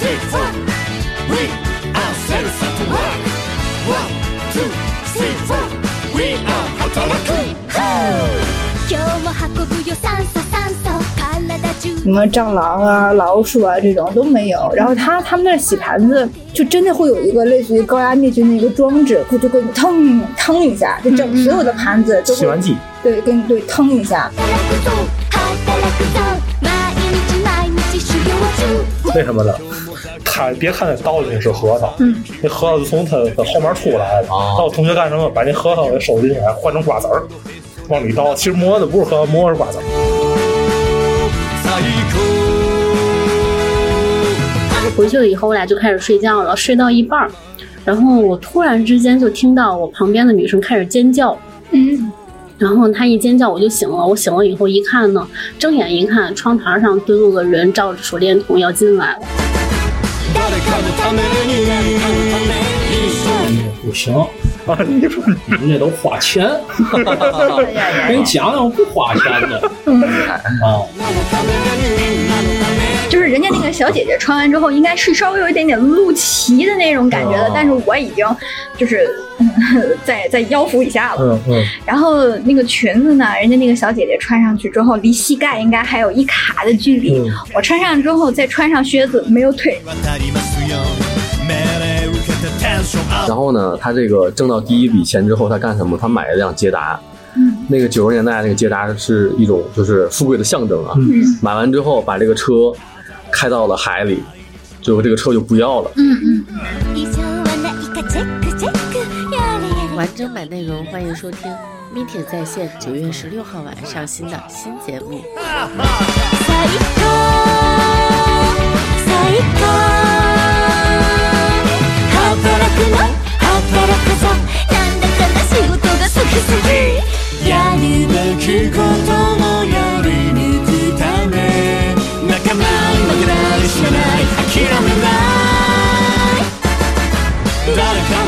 three, four. We are set to work. One, two, three, four. We are 働く。今日も運ぶよ酸素酸素体中什么蟑螂啊、老鼠啊这种都没有。然后他他们那儿洗盘子，就真的会有一个类似于高压灭菌的一个装置，就会腾腾一下，就整所有的盘子都会洗碗机，对跟对腾一下。働くぞ働くぞ毎日毎日修行中为什么呢？ 他别看他倒进去是核桃，嗯，那核桃就从他的后面出来了。哦然后同学干什么？把那核桃给收进来，换成瓜子儿，往里倒。其实磨的不是核桃，磨的是瓜子儿。回去了以后，我俩就开始睡觉了，睡到一半儿，然后我突然之间就听到我旁边的女生开始尖叫，嗯，然后她一尖叫我就醒了，我醒了以后一看呢，睁眼一看，窗台上蹲了个人，照着手电筒要进来了。不行，啊，你说你人家都花钱，给 你讲讲不花钱的。啊。小姐姐穿完之后，应该是稍微有一点点露脐的那种感觉的，哦但是我已经就是 在在腰腹以下了。嗯嗯，然后那个裙子呢，人家那个小姐姐穿上去之后，离膝盖应该还有一卡的距离。嗯我穿上之后再穿上靴子，没有腿。然后呢，他这个挣到第一笔钱之后，他干什么？他买了辆捷达。嗯，那个九十年代那个捷达是一种就是富贵的象征啊。嗯买完之后把这个车开到了海里，最后这个车就不要了。嗯嗯。完整版内容欢迎收听《咪铁在线》九月十六号晚上新的新节目。死なない諦めない誰か